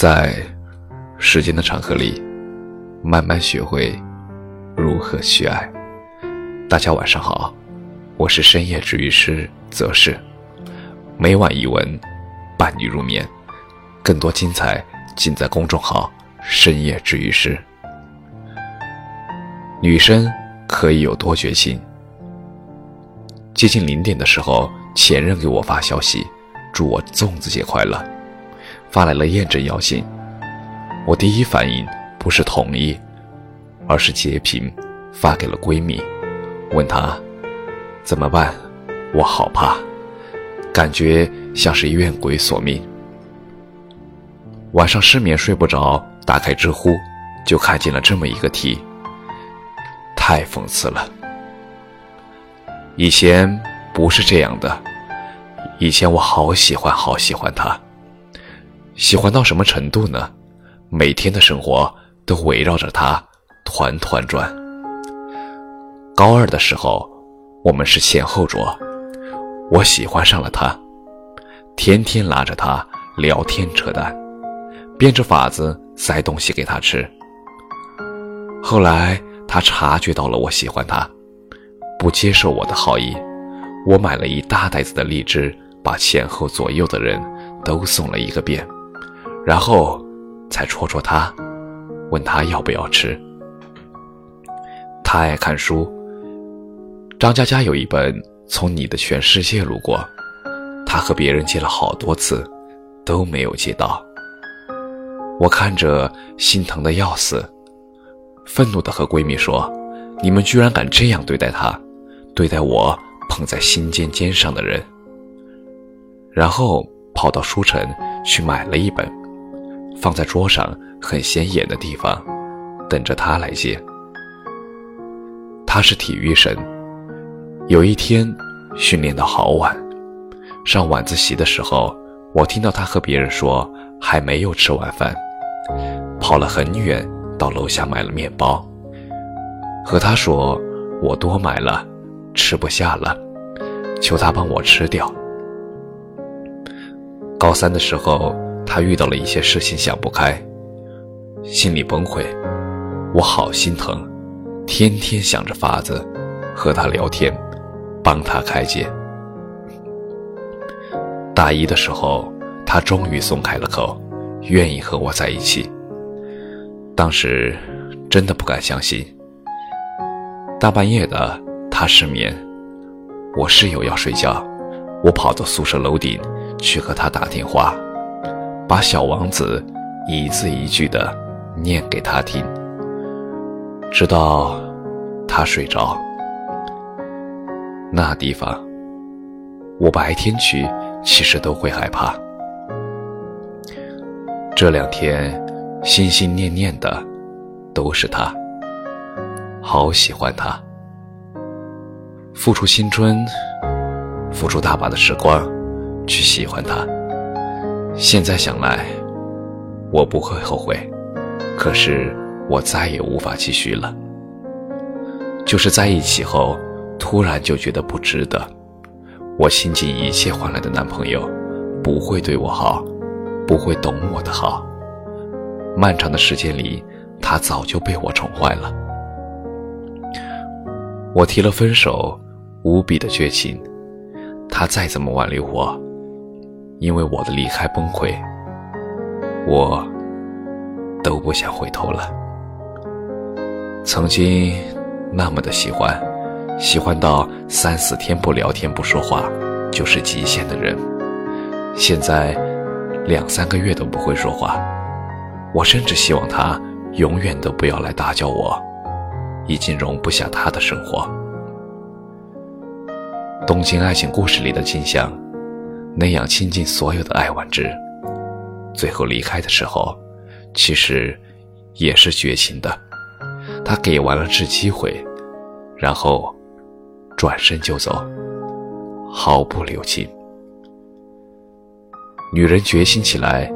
在时间的长河里，慢慢学会如何去爱。大家晚上好，我是深夜治愈师泽世，每晚一文伴你入眠，更多精彩尽在公众号“深夜治愈师”。女生可以有多绝情？接近零点的时候，前任给我发消息，祝我粽子节快乐。发来了验证邀请，我第一反应不是同意，而是截屏发给了闺蜜，问她怎么办？我好怕，感觉像是怨鬼索命。晚上失眠睡不着，打开知乎，就看见了这么一个题，太讽刺了。以前不是这样的，以前我好喜欢好喜欢他。喜欢到什么程度呢？每天的生活都围绕着他团团转。高二的时候，我们是前后桌，我喜欢上了他，天天拉着他聊天扯淡，变着法子塞东西给他吃。后来他察觉到了我喜欢他，不接受我的好意，我买了一大袋子的荔枝，把前后左右的人都送了一个遍。然后，才戳戳他，问他要不要吃。他爱看书。张嘉佳有一本《从你的全世界路过》，他和别人借了好多次，都没有借到。我看着心疼的要死，愤怒的和闺蜜说：“你们居然敢这样对待他，对待我捧在心尖尖上的人。”然后跑到书城去买了一本。放在桌上很显眼的地方，等着他来接。他是体育生，有一天训练到好晚，上晚自习的时候，我听到他和别人说还没有吃晚饭，跑了很远到楼下买了面包，和他说我多买了，吃不下了，求他帮我吃掉。高三的时候。他遇到了一些事情想不开，心里崩溃，我好心疼，天天想着法子和他聊天，帮他开解。大一的时候，他终于松开了口，愿意和我在一起。当时真的不敢相信。大半夜的，他失眠，我室友要睡觉，我跑到宿舍楼顶去和他打电话。把《小王子》一字一句的念给他听，直到他睡着。那地方，我白天去其实都会害怕。这两天心心念念的都是他，好喜欢他，付出青春，付出大把的时光去喜欢他。现在想来，我不会后悔，可是我再也无法继续了。就是在一起后，突然就觉得不值得。我倾尽一切换来的男朋友，不会对我好，不会懂我的好。漫长的时间里，他早就被我宠坏了。我提了分手，无比的绝情。他再怎么挽留我。因为我的离开崩溃，我都不想回头了。曾经那么的喜欢，喜欢到三四天不聊天不说话就是极限的人，现在两三个月都不会说话。我甚至希望他永远都不要来打搅我，已经容不下他的生活。《东京爱情故事》里的金香。那样倾尽所有的爱完之，最后离开的时候，其实也是绝情的。他给完了这机会，然后转身就走，毫不留情。女人决心起来，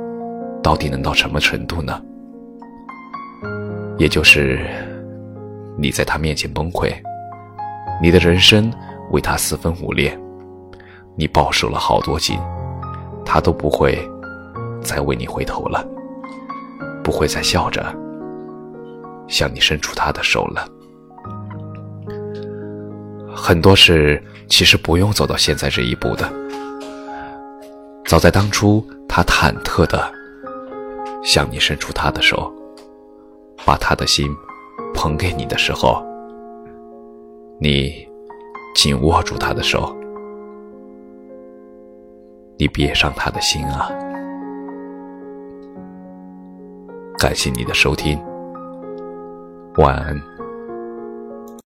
到底能到什么程度呢？也就是你在他面前崩溃，你的人生为他四分五裂。你暴瘦了好多斤，他都不会再为你回头了。不会再笑着向你伸出他的手了。很多事其实不用走到现在这一步的，早在当初他忐忑的向你伸出他的手，把他的心捧给你的时候，你紧握住他的手，你别伤他的心啊！感谢你的收听，晚安。